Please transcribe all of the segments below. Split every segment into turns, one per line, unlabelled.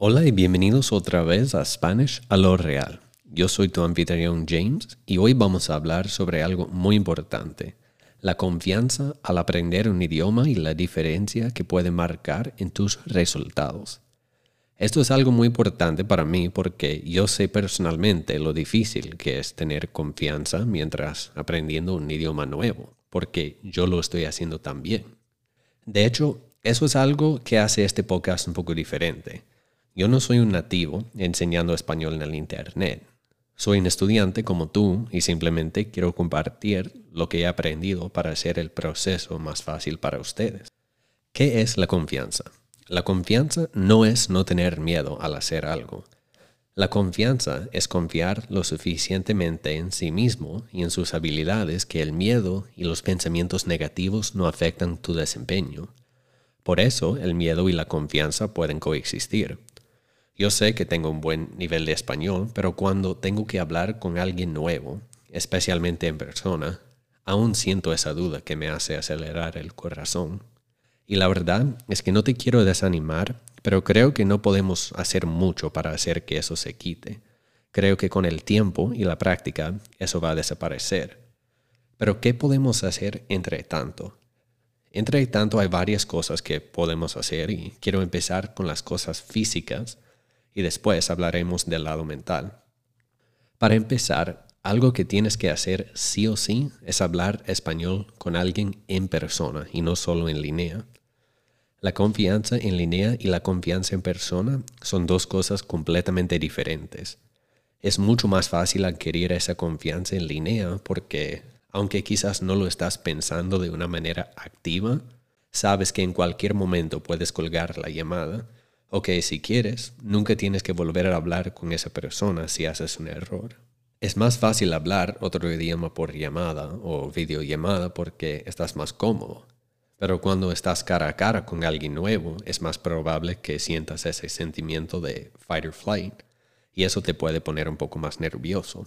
Hola y bienvenidos otra vez a Spanish a lo real. Yo soy tu anfitrión James y hoy vamos a hablar sobre algo muy importante, la confianza al aprender un idioma y la diferencia que puede marcar en tus resultados. Esto es algo muy importante para mí porque yo sé personalmente lo difícil que es tener confianza mientras aprendiendo un idioma nuevo, porque yo lo estoy haciendo también. De hecho, eso es algo que hace este podcast un poco diferente. Yo no soy un nativo enseñando español en el Internet. Soy un estudiante como tú y simplemente quiero compartir lo que he aprendido para hacer el proceso más fácil para ustedes. ¿Qué es la confianza? La confianza no es no tener miedo al hacer algo. La confianza es confiar lo suficientemente en sí mismo y en sus habilidades que el miedo y los pensamientos negativos no afectan tu desempeño. Por eso el miedo y la confianza pueden coexistir. Yo sé que tengo un buen nivel de español, pero cuando tengo que hablar con alguien nuevo, especialmente en persona, aún siento esa duda que me hace acelerar el corazón. Y la verdad es que no te quiero desanimar, pero creo que no podemos hacer mucho para hacer que eso se quite. Creo que con el tiempo y la práctica eso va a desaparecer. Pero ¿qué podemos hacer entre tanto? Entre tanto hay varias cosas que podemos hacer y quiero empezar con las cosas físicas y después hablaremos del lado mental. Para empezar, algo que tienes que hacer sí o sí es hablar español con alguien en persona y no solo en línea. La confianza en línea y la confianza en persona son dos cosas completamente diferentes. Es mucho más fácil adquirir esa confianza en línea porque, aunque quizás no lo estás pensando de una manera activa, sabes que en cualquier momento puedes colgar la llamada o que si quieres, nunca tienes que volver a hablar con esa persona si haces un error. Es más fácil hablar otro idioma por llamada o videollamada porque estás más cómodo. Pero cuando estás cara a cara con alguien nuevo, es más probable que sientas ese sentimiento de fight or flight, y eso te puede poner un poco más nervioso.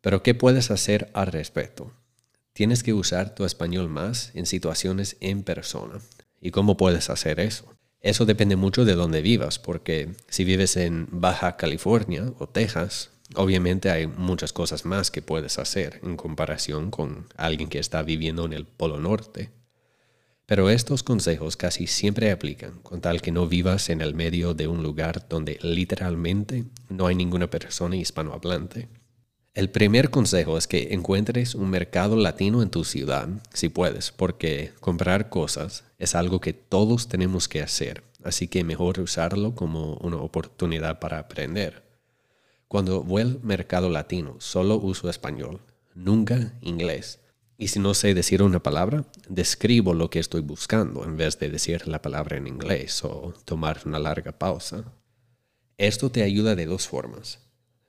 Pero ¿qué puedes hacer al respecto? Tienes que usar tu español más en situaciones en persona. ¿Y cómo puedes hacer eso? Eso depende mucho de dónde vivas, porque si vives en Baja California o Texas, obviamente hay muchas cosas más que puedes hacer en comparación con alguien que está viviendo en el Polo Norte. Pero estos consejos casi siempre aplican, con tal que no vivas en el medio de un lugar donde literalmente no hay ninguna persona hispanohablante. El primer consejo es que encuentres un mercado latino en tu ciudad, si puedes, porque comprar cosas es algo que todos tenemos que hacer, así que mejor usarlo como una oportunidad para aprender. Cuando voy al mercado latino, solo uso español, nunca inglés. Y si no sé decir una palabra, describo lo que estoy buscando en vez de decir la palabra en inglés o tomar una larga pausa. Esto te ayuda de dos formas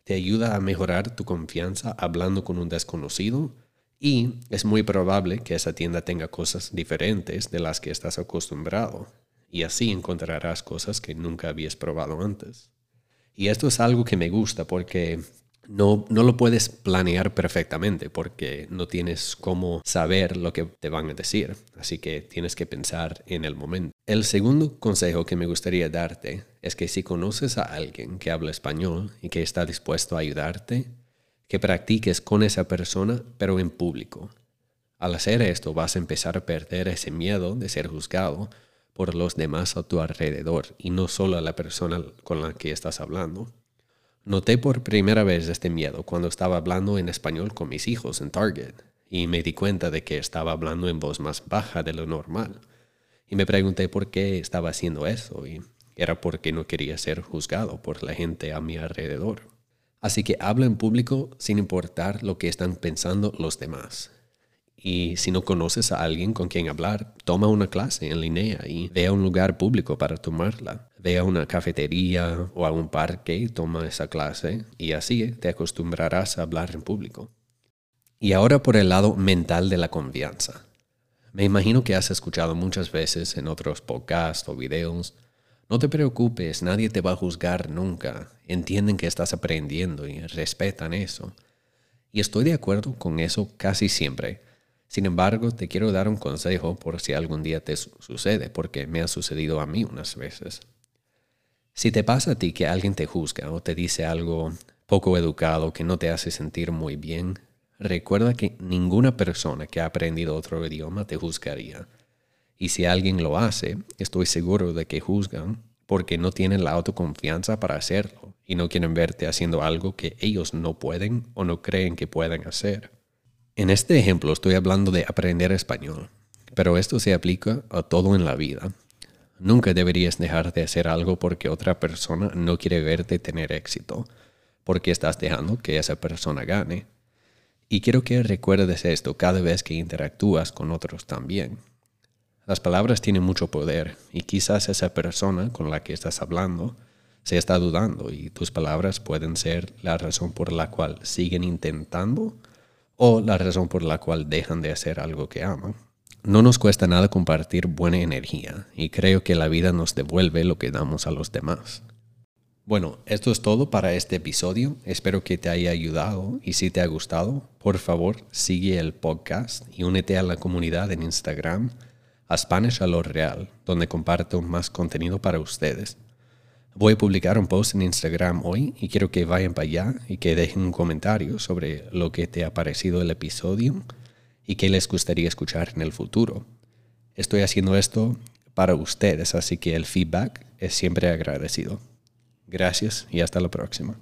te ayuda a mejorar tu confianza hablando con un desconocido y es muy probable que esa tienda tenga cosas diferentes de las que estás acostumbrado y así encontrarás cosas que nunca habías probado antes. Y esto es algo que me gusta porque no, no lo puedes planear perfectamente porque no tienes cómo saber lo que te van a decir. Así que tienes que pensar en el momento. El segundo consejo que me gustaría darte es que si conoces a alguien que habla español y que está dispuesto a ayudarte, que practiques con esa persona, pero en público. Al hacer esto vas a empezar a perder ese miedo de ser juzgado por los demás a tu alrededor y no solo a la persona con la que estás hablando. Noté por primera vez este miedo cuando estaba hablando en español con mis hijos en Target y me di cuenta de que estaba hablando en voz más baja de lo normal. Y me pregunté por qué estaba haciendo eso y era porque no quería ser juzgado por la gente a mi alrededor. Así que habla en público sin importar lo que están pensando los demás. Y si no conoces a alguien con quien hablar, toma una clase en línea y ve a un lugar público para tomarla. Ve a una cafetería o a un parque y toma esa clase y así te acostumbrarás a hablar en público. Y ahora por el lado mental de la confianza. Me imagino que has escuchado muchas veces en otros podcasts o videos, no te preocupes, nadie te va a juzgar nunca. Entienden que estás aprendiendo y respetan eso. Y estoy de acuerdo con eso casi siempre sin embargo, te quiero dar un consejo por si algún día te sucede, porque me ha sucedido a mí unas veces. Si te pasa a ti que alguien te juzga o te dice algo poco educado que no te hace sentir muy bien, recuerda que ninguna persona que ha aprendido otro idioma te juzgaría. Y si alguien lo hace, estoy seguro de que juzgan porque no tienen la autoconfianza para hacerlo y no quieren verte haciendo algo que ellos no pueden o no creen que pueden hacer. En este ejemplo estoy hablando de aprender español, pero esto se aplica a todo en la vida. Nunca deberías dejar de hacer algo porque otra persona no quiere verte tener éxito, porque estás dejando que esa persona gane. Y quiero que recuerdes esto cada vez que interactúas con otros también. Las palabras tienen mucho poder y quizás esa persona con la que estás hablando se está dudando y tus palabras pueden ser la razón por la cual siguen intentando o la razón por la cual dejan de hacer algo que aman. No nos cuesta nada compartir buena energía y creo que la vida nos devuelve lo que damos a los demás. Bueno, esto es todo para este episodio. Espero que te haya ayudado y si te ha gustado, por favor sigue el podcast y únete a la comunidad en Instagram a Spanish a lo real, donde comparto más contenido para ustedes. Voy a publicar un post en Instagram hoy y quiero que vayan para allá y que dejen un comentario sobre lo que te ha parecido el episodio y qué les gustaría escuchar en el futuro. Estoy haciendo esto para ustedes, así que el feedback es siempre agradecido. Gracias y hasta la próxima.